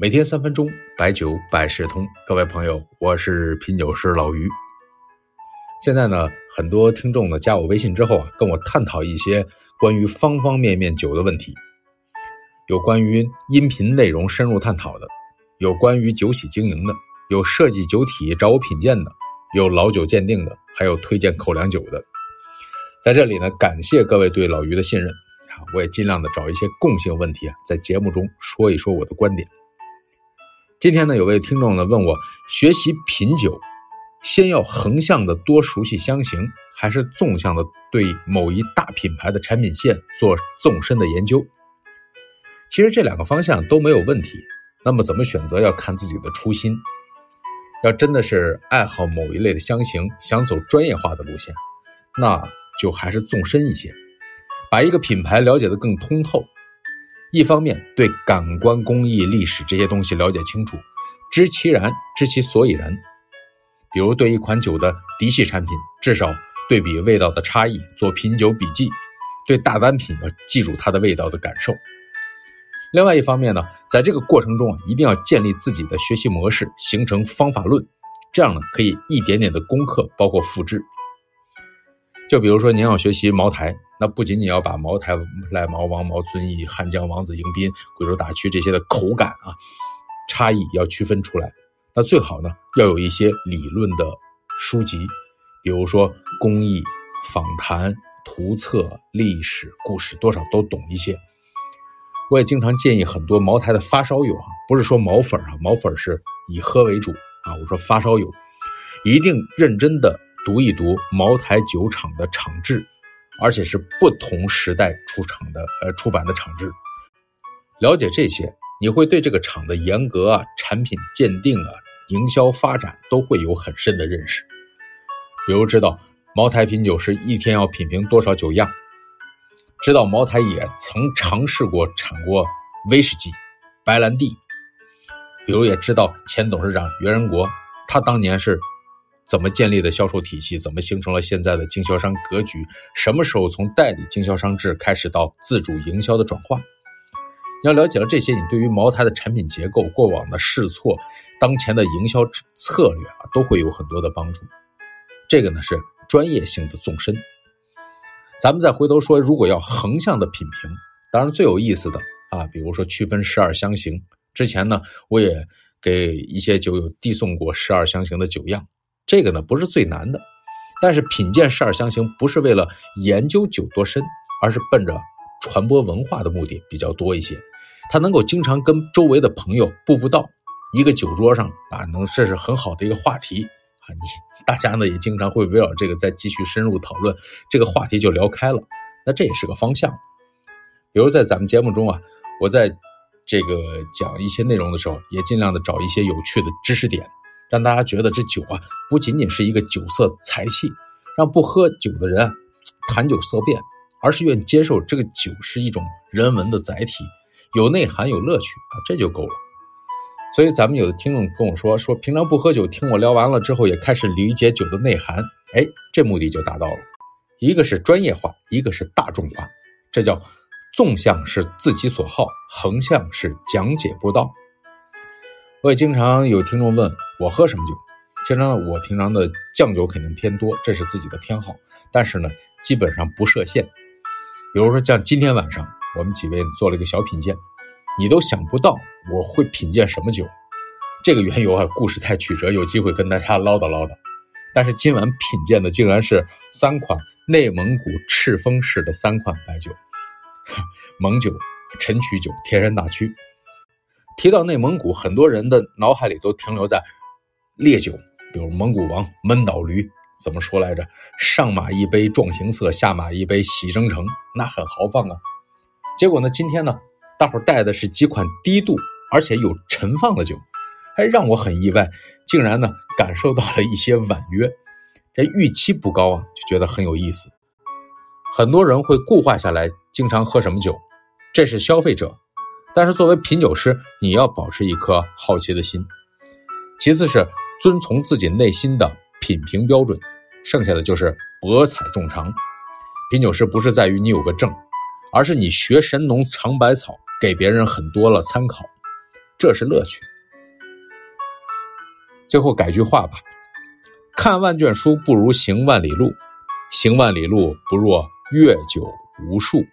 每天三分钟，白酒百事通。各位朋友，我是品酒师老于。现在呢，很多听众呢加我微信之后啊，跟我探讨一些关于方方面面酒的问题，有关于音频内容深入探讨的，有关于酒企经营的，有设计酒体找我品鉴的，有老酒鉴定的，还有推荐口粮酒的。在这里呢，感谢各位对老于的信任啊，我也尽量的找一些共性问题啊，在节目中说一说我的观点。今天呢，有位听众呢问我，学习品酒，先要横向的多熟悉香型，还是纵向的对某一大品牌的产品线做纵深的研究？其实这两个方向都没有问题。那么怎么选择，要看自己的初心。要真的是爱好某一类的香型，想走专业化的路线，那就还是纵深一些，把一个品牌了解的更通透。一方面对感官工艺、历史这些东西了解清楚，知其然，知其所以然。比如对一款酒的嫡系产品，至少对比味道的差异，做品酒笔记；对大单品要记住它的味道的感受。另外一方面呢，在这个过程中啊，一定要建立自己的学习模式，形成方法论，这样呢可以一点点的攻克，包括复制。就比如说您要学习茅台。那不仅仅要把茅台、赖茅、王茅、遵义、汉江、王子、迎宾、贵州大曲这些的口感啊差异要区分出来，那最好呢要有一些理论的书籍，比如说工艺、访谈、图册、历史故事，多少都懂一些。我也经常建议很多茅台的发烧友啊，不是说毛粉啊，毛粉是以喝为主啊，我说发烧友一定认真的读一读茅台酒厂的厂志。而且是不同时代出厂的，呃，出版的厂制，了解这些，你会对这个厂的严格啊、产品鉴定啊、营销发展都会有很深的认识。比如知道茅台品酒师一天要品评多少酒样，知道茅台也曾尝试过产过威士忌、白兰地，比如也知道前董事长袁仁国，他当年是。怎么建立的销售体系？怎么形成了现在的经销商格局？什么时候从代理经销商制开始到自主营销的转化？你要了解了这些，你对于茅台的产品结构、过往的试错、当前的营销策略啊，都会有很多的帮助。这个呢是专业性的纵深。咱们再回头说，如果要横向的品评，当然最有意思的啊，比如说区分十二香型。之前呢，我也给一些酒友递送过十二香型的酒样。这个呢不是最难的，但是品鉴十二香型不是为了研究酒多深，而是奔着传播文化的目的比较多一些。他能够经常跟周围的朋友步步道，一个酒桌上啊，能这是很好的一个话题啊。你大家呢也经常会围绕这个再继续深入讨论，这个话题就聊开了。那这也是个方向。比如在咱们节目中啊，我在这个讲一些内容的时候，也尽量的找一些有趣的知识点。让大家觉得这酒啊，不仅仅是一个酒色财气，让不喝酒的人谈酒色变，而是愿意接受这个酒是一种人文的载体，有内涵有乐趣啊，这就够了。所以咱们有的听众跟我说，说平常不喝酒，听我聊完了之后，也开始理解酒的内涵，哎，这目的就达到了。一个是专业化，一个是大众化，这叫纵向是自己所好，横向是讲解不到。我也经常有听众问我喝什么酒，其实呢，我平常的酱酒肯定偏多，这是自己的偏好，但是呢，基本上不设限。比如说像今天晚上我们几位做了一个小品鉴，你都想不到我会品鉴什么酒，这个缘由啊，故事太曲折，有机会跟大家唠叨唠叨。但是今晚品鉴的竟然是三款内蒙古赤峰市的三款白酒，蒙酒、陈曲酒、天山大曲。提到内蒙古，很多人的脑海里都停留在烈酒，比如蒙古王闷倒驴，怎么说来着？上马一杯壮行色，下马一杯喜征程，那很豪放啊。结果呢，今天呢，大伙带的是几款低度而且有陈放的酒，还让我很意外，竟然呢感受到了一些婉约。这预期不高啊，就觉得很有意思。很多人会固化下来，经常喝什么酒？这是消费者。但是作为品酒师，你要保持一颗好奇的心。其次是遵从自己内心的品评标准，剩下的就是博采众长。品酒师不是在于你有个证，而是你学神农尝百草，给别人很多了参考。这是乐趣。最后改句话吧：看万卷书不如行万里路，行万里路不若阅酒无数。